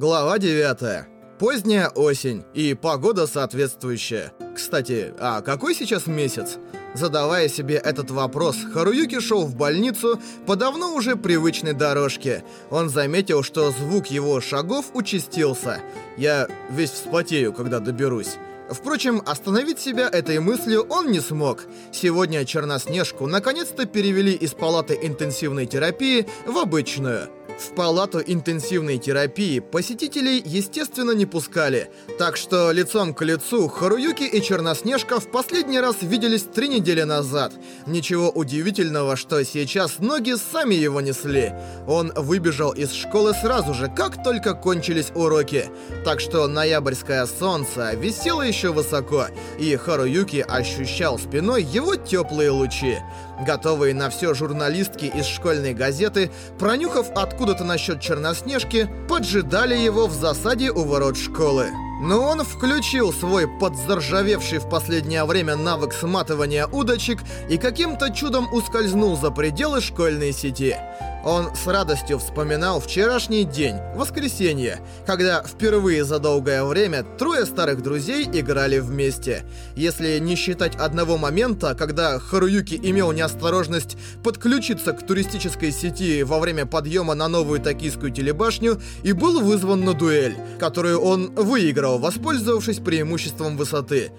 Глава 9. Поздняя осень и погода соответствующая. Кстати, а какой сейчас месяц? Задавая себе этот вопрос, Харуюки шел в больницу по давно уже привычной дорожке. Он заметил, что звук его шагов участился. Я весь вспотею, когда доберусь. Впрочем, остановить себя этой мыслью он не смог. Сегодня Черноснежку наконец-то перевели из палаты интенсивной терапии в обычную. В палату интенсивной терапии посетителей, естественно, не пускали, так что лицом к лицу Харуюки и Черноснежка в последний раз виделись три недели назад. Ничего удивительного, что сейчас ноги сами его несли. Он выбежал из школы сразу же, как только кончились уроки. Так что ноябрьское солнце висело еще высоко, и Харуюки ощущал спиной его теплые лучи. Готовые на все журналистки из школьной газеты, пронюхав откуда-то насчет Черноснежки, поджидали его в засаде у ворот школы. Но он включил свой подзаржавевший в последнее время навык сматывания удочек и каким-то чудом ускользнул за пределы школьной сети. Он с радостью вспоминал вчерашний день, воскресенье, когда впервые за долгое время трое старых друзей играли вместе. Если не считать одного момента, когда Харуюки имел неосторожность подключиться к туристической сети во время подъема на новую токийскую телебашню и был вызван на дуэль, которую он выиграл, воспользовавшись преимуществом высоты.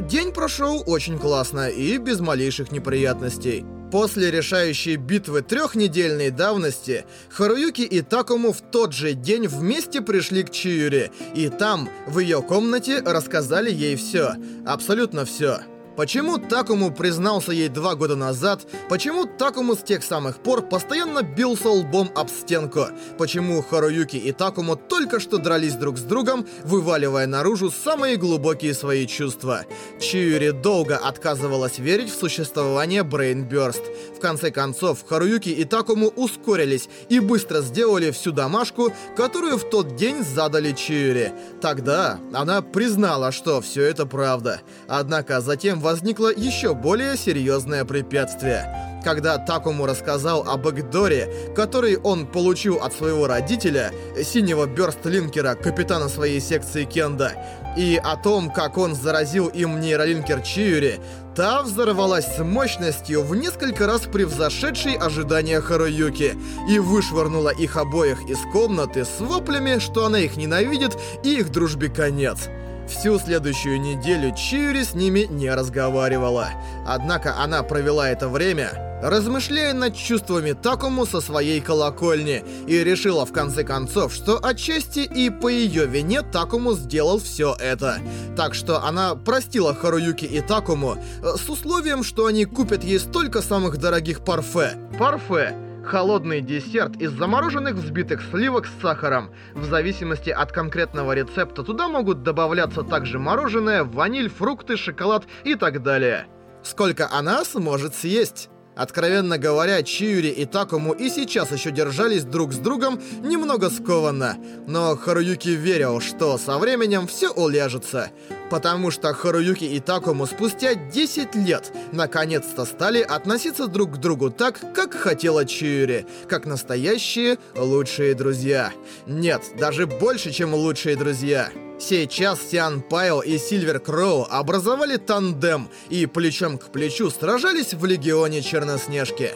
День прошел очень классно и без малейших неприятностей. После решающей битвы трехнедельной давности, Харуюки и Такому в тот же день вместе пришли к Чиюре, и там, в ее комнате, рассказали ей все. Абсолютно все. Почему Такому признался ей два года назад? Почему Такому с тех самых пор постоянно бился лбом об стенку? Почему Харуюки и Такому только что дрались друг с другом, вываливая наружу самые глубокие свои чувства? Чиури долго отказывалась верить в существование Брейнбёрст. В конце концов, Харуюки и Такому ускорились и быстро сделали всю домашку, которую в тот день задали Чиури. Тогда она признала, что все это правда. Однако затем возникло еще более серьезное препятствие. Когда Такому рассказал об Эгдоре, который он получил от своего родителя, синего бёрстлинкера, капитана своей секции Кенда, и о том, как он заразил им нейролинкер Чиури, та взорвалась с мощностью в несколько раз превзошедшей ожидания Харуюки и вышвырнула их обоих из комнаты с воплями, что она их ненавидит и их дружбе конец. Всю следующую неделю Чиури с ними не разговаривала. Однако она провела это время, размышляя над чувствами Такому со своей колокольни, и решила в конце концов, что отчасти и по ее вине Такому сделал все это. Так что она простила Харуюки и Такому э, с условием, что они купят ей столько самых дорогих парфе. Парфе Холодный десерт из замороженных взбитых сливок с сахаром. В зависимости от конкретного рецепта туда могут добавляться также мороженое, ваниль, фрукты, шоколад и так далее. Сколько она сможет съесть? Откровенно говоря, Чиури и Такому и сейчас еще держались друг с другом немного скованно. Но Харуюки верил, что со временем все уляжется. Потому что Харуюки и Такому спустя 10 лет наконец-то стали относиться друг к другу так, как хотела Чиури. Как настоящие лучшие друзья. Нет, даже больше, чем лучшие друзья. Сейчас Сиан Пайл и Сильвер Кроу образовали тандем и плечом к плечу сражались в Легионе Черноснежки.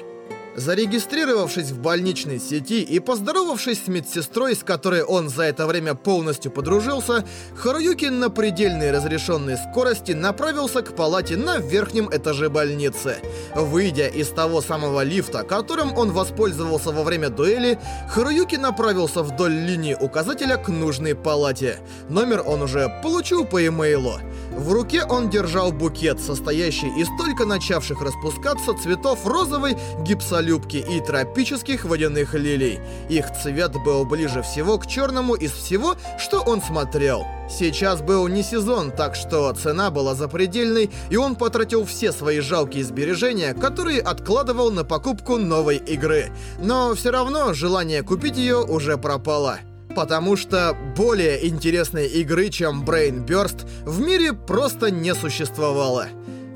Зарегистрировавшись в больничной сети и поздоровавшись с медсестрой, с которой он за это время полностью подружился, Харуюки на предельной разрешенной скорости направился к палате на верхнем этаже больницы. Выйдя из того самого лифта, которым он воспользовался во время дуэли, Харуюки направился вдоль линии указателя к нужной палате. Номер он уже получил по имейлу. В руке он держал букет, состоящий из только начавших распускаться цветов розовой гипсолюбки и тропических водяных лилий. Их цвет был ближе всего к черному из всего, что он смотрел. Сейчас был не сезон, так что цена была запредельной, и он потратил все свои жалкие сбережения, которые откладывал на покупку новой игры. Но все равно желание купить ее уже пропало потому что более интересной игры, чем Brain Burst, в мире просто не существовало.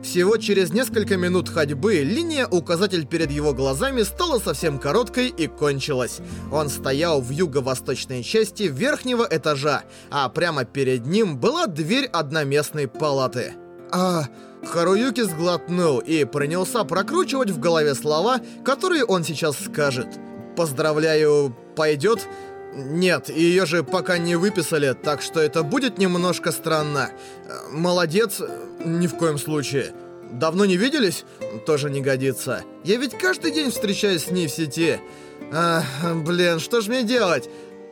Всего через несколько минут ходьбы линия-указатель перед его глазами стала совсем короткой и кончилась. Он стоял в юго-восточной части верхнего этажа, а прямо перед ним была дверь одноместной палаты. А... Харуюки сглотнул и принялся прокручивать в голове слова, которые он сейчас скажет. «Поздравляю, пойдет?» Нет, ее же пока не выписали, так что это будет немножко странно. Молодец, ни в коем случае. Давно не виделись? Тоже не годится. Я ведь каждый день встречаюсь с ней в сети. А, блин, что ж мне делать?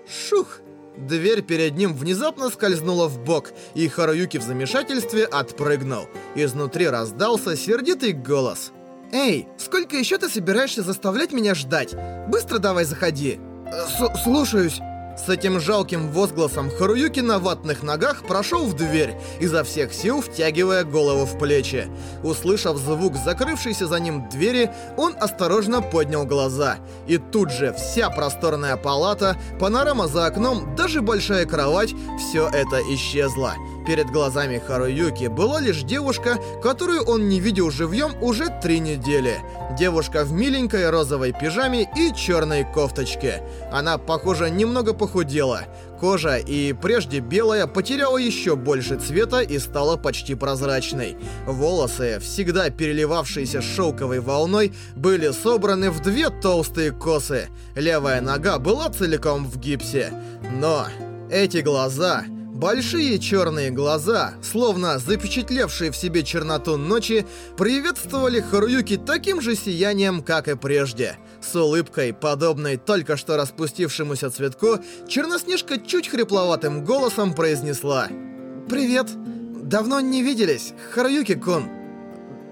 Шух! Дверь перед ним внезапно скользнула в бок, и Харуюки в замешательстве отпрыгнул. Изнутри раздался сердитый голос. «Эй, сколько еще ты собираешься заставлять меня ждать? Быстро давай заходи!» С «Слушаюсь!» С этим жалким возгласом Харуюки на ватных ногах прошел в дверь, изо всех сил втягивая голову в плечи. Услышав звук закрывшейся за ним двери, он осторожно поднял глаза. И тут же вся просторная палата, панорама за окном, даже большая кровать — все это исчезло. Перед глазами Харуюки была лишь девушка, которую он не видел живьем уже три недели. Девушка в миленькой розовой пижаме и черной кофточке. Она, похоже, немного похудела. Кожа, и прежде белая, потеряла еще больше цвета и стала почти прозрачной. Волосы, всегда переливавшиеся шелковой волной, были собраны в две толстые косы. Левая нога была целиком в гипсе. Но эти глаза... Большие черные глаза, словно запечатлевшие в себе черноту ночи, приветствовали Харуюки таким же сиянием, как и прежде. С улыбкой, подобной только что распустившемуся цветку, Черноснежка чуть хрипловатым голосом произнесла «Привет! Давно не виделись, Харуюки-кун!»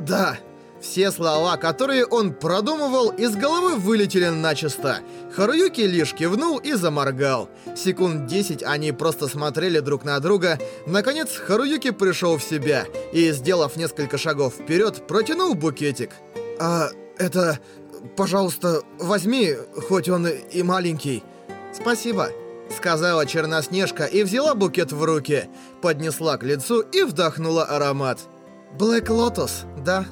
«Да!» Все слова, которые он продумывал, из головы вылетели начисто. Харуюки лишь кивнул и заморгал. Секунд 10 они просто смотрели друг на друга. Наконец, Харуюки пришел в себя и, сделав несколько шагов вперед, протянул букетик. «А, это... Пожалуйста, возьми, хоть он и маленький». «Спасибо», — сказала Черноснежка и взяла букет в руки, поднесла к лицу и вдохнула аромат. «Блэк Лотос, да?»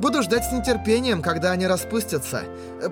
Буду ждать с нетерпением, когда они распустятся.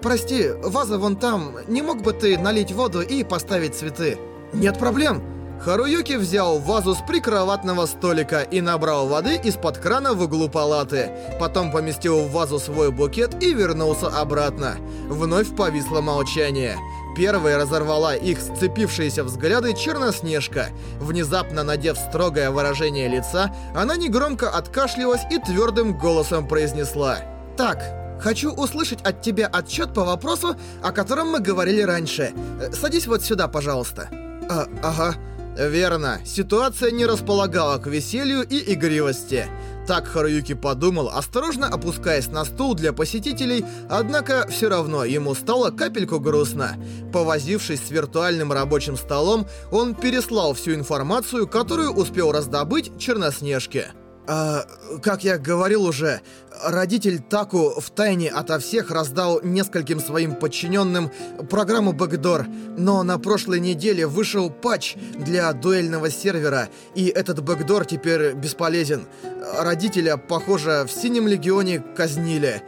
Прости, ваза вон там. Не мог бы ты налить воду и поставить цветы? Нет проблем. Харуюки взял вазу с прикроватного столика и набрал воды из-под крана в углу палаты. Потом поместил в вазу свой букет и вернулся обратно. Вновь повисло молчание. Первой разорвала их сцепившиеся взгляды Черноснежка. Внезапно надев строгое выражение лица, она негромко откашлялась и твердым голосом произнесла. «Так, хочу услышать от тебя отчет по вопросу, о котором мы говорили раньше. Садись вот сюда, пожалуйста». А, «Ага». Верно, ситуация не располагала к веселью и игривости. Так Харуюки подумал, осторожно опускаясь на стул для посетителей, однако все равно ему стало капельку грустно. Повозившись с виртуальным рабочим столом, он переслал всю информацию, которую успел раздобыть Черноснежке. А, как я говорил уже, родитель Таку тайне ото всех раздал нескольким своим подчиненным программу Бэкдор, но на прошлой неделе вышел патч для дуэльного сервера, и этот Бэкдор теперь бесполезен. Родителя, похоже, в Синем Легионе казнили.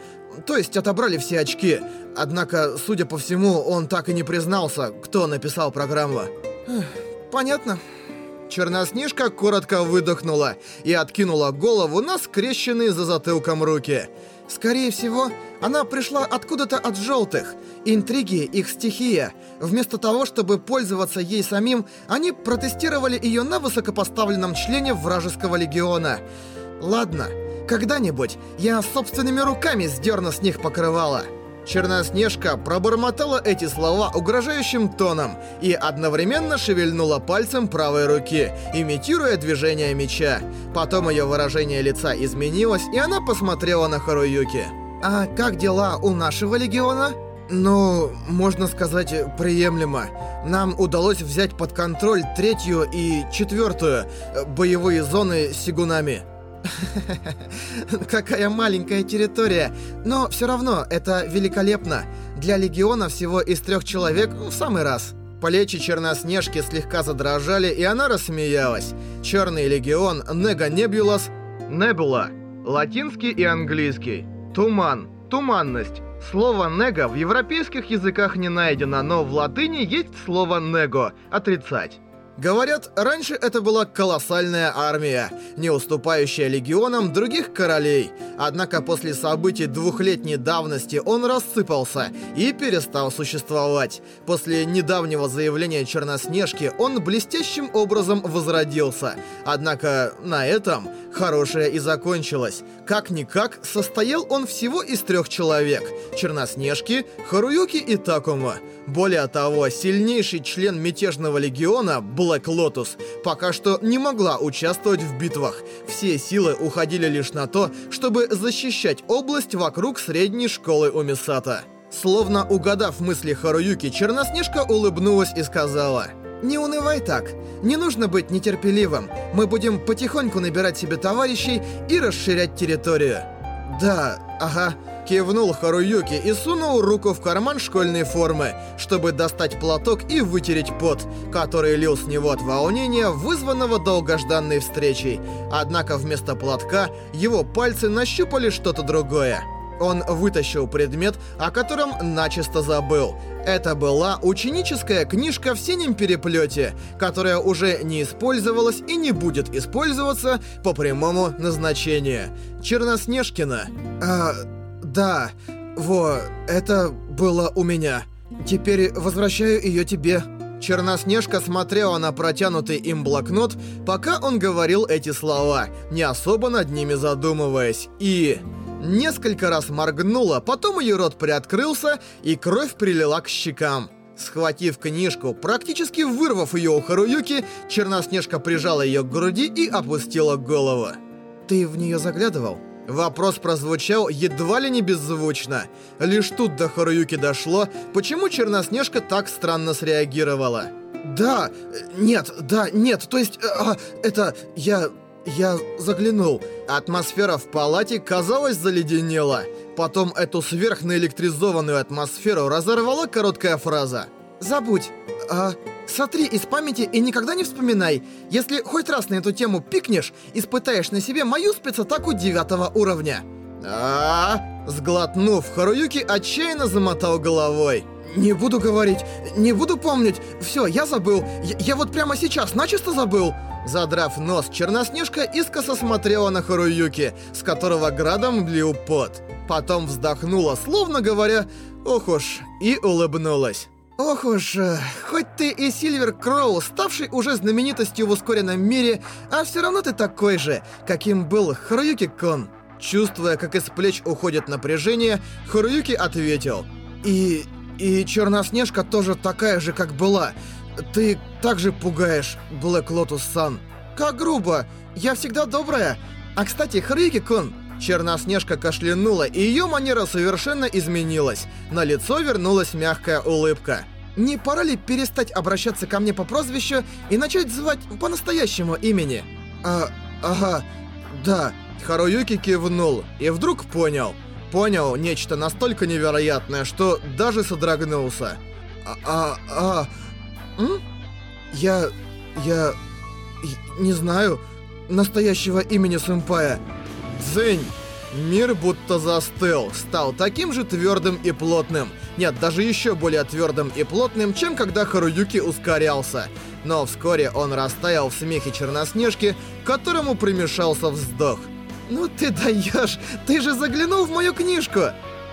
То есть отобрали все очки. Однако, судя по всему, он так и не признался, кто написал программу. Понятно. Черноснежка коротко выдохнула и откинула голову на скрещенные за затылком руки. Скорее всего, она пришла откуда-то от желтых. Интриги — их стихия. Вместо того, чтобы пользоваться ей самим, они протестировали ее на высокопоставленном члене вражеского легиона. Ладно, когда-нибудь я собственными руками сдерну с них покрывало. Черноснежка пробормотала эти слова угрожающим тоном и одновременно шевельнула пальцем правой руки, имитируя движение меча. Потом ее выражение лица изменилось, и она посмотрела на Харуюки. «А как дела у нашего легиона?» Ну, можно сказать, приемлемо. Нам удалось взять под контроль третью и четвертую боевые зоны с сигунами. Какая маленькая территория. Но все равно это великолепно. Для легиона всего из трех человек в самый раз. Плечи Черноснежки слегка задрожали, и она рассмеялась. Черный легион Нега Небулас... Небула. Латинский и английский. Туман. Туманность. Слово «него» в европейских языках не найдено, но в латыни есть слово «него» — «отрицать». Говорят, раньше это была колоссальная армия, не уступающая легионам других королей. Однако после событий двухлетней давности он рассыпался и перестал существовать. После недавнего заявления Черноснежки он блестящим образом возродился. Однако на этом хорошее и закончилось. Как-никак, состоял он всего из трех человек — Черноснежки, Харуюки и Такума. Более того, сильнейший член мятежного легиона, Блэк Лотус, пока что не могла участвовать в битвах. Все силы уходили лишь на то, чтобы защищать область вокруг средней школы Умисата. Словно угадав мысли Харуюки, Черноснежка улыбнулась и сказала... «Не унывай так. Не нужно быть нетерпеливым. Мы будем потихоньку набирать себе товарищей и расширять территорию». «Да, ага», — кивнул Харуюки и сунул руку в карман школьной формы, чтобы достать платок и вытереть пот, который лил с него от волнения, вызванного долгожданной встречей. Однако вместо платка его пальцы нащупали что-то другое. Он вытащил предмет, о котором начисто забыл. Это была ученическая книжка в синем переплете, которая уже не использовалась и не будет использоваться по прямому назначению. Черноснежкина. А, да, во, это было у меня. Теперь возвращаю ее тебе. Черноснежка смотрела на протянутый им блокнот, пока он говорил эти слова, не особо над ними задумываясь, и несколько раз моргнула, потом ее рот приоткрылся, и кровь прилила к щекам. Схватив книжку, практически вырвав ее у Харуюки, Черноснежка прижала ее к груди и опустила голову. «Ты в нее заглядывал?» Вопрос прозвучал едва ли не беззвучно. Лишь тут до Харуюки дошло, почему Черноснежка так странно среагировала. «Да, нет, да, нет, то есть, а, это, я, я заглянул. Атмосфера в палате, казалось, заледенела. Потом эту сверхнаэлектризованную атмосферу разорвала короткая фраза. «Забудь. А, сотри из памяти и никогда не вспоминай. Если хоть раз на эту тему пикнешь, испытаешь на себе мою спецатаку девятого уровня». А, -а, -а Сглотнув, Харуюки отчаянно замотал головой. «Не буду говорить, не буду помнить. Все, я забыл. Я, я вот прямо сейчас начисто забыл». Задрав нос, Черноснежка искоса смотрела на Харуюки, с которого градом лил пот. Потом вздохнула, словно говоря «Ох уж», и улыбнулась. Ох уж, э, хоть ты и Сильвер Кроу, ставший уже знаменитостью в ускоренном мире, а все равно ты такой же, каким был Харуюки-кон. Чувствуя, как из плеч уходит напряжение, Харуюки ответил. И... и Черноснежка тоже такая же, как была. Ты также пугаешь, Блэк Лотус-сан. Как грубо. Я всегда добрая. А кстати, Харуюки-кун, Черноснежка кашлянула, и ее манера совершенно изменилась. На лицо вернулась мягкая улыбка. «Не пора ли перестать обращаться ко мне по прозвищу и начать звать по настоящему имени?» «А, ага, да». Харуюки кивнул и вдруг понял. Понял нечто настолько невероятное, что даже содрогнулся. «А, а, а... Я... я... не знаю настоящего имени сэмпая». Дзынь! Мир будто застыл, стал таким же твердым и плотным. Нет, даже еще более твердым и плотным, чем когда Харуюки ускорялся. Но вскоре он растаял в смехе Черноснежки, к которому примешался вздох. «Ну ты даешь! Ты же заглянул в мою книжку!»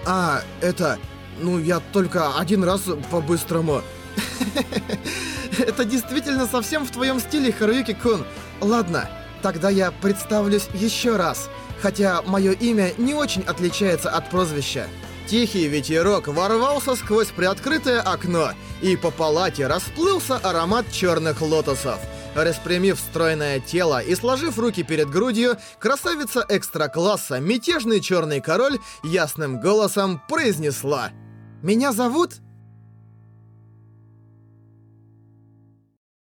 «А, это... Ну, я только один раз по-быстрому...» «Это действительно совсем в твоем стиле, Харуюки-кун. Ладно, тогда я представлюсь еще раз» хотя мое имя не очень отличается от прозвища. Тихий ветерок ворвался сквозь приоткрытое окно, и по палате расплылся аромат черных лотосов. Распрямив стройное тело и сложив руки перед грудью, красавица экстра-класса, мятежный черный король, ясным голосом произнесла «Меня зовут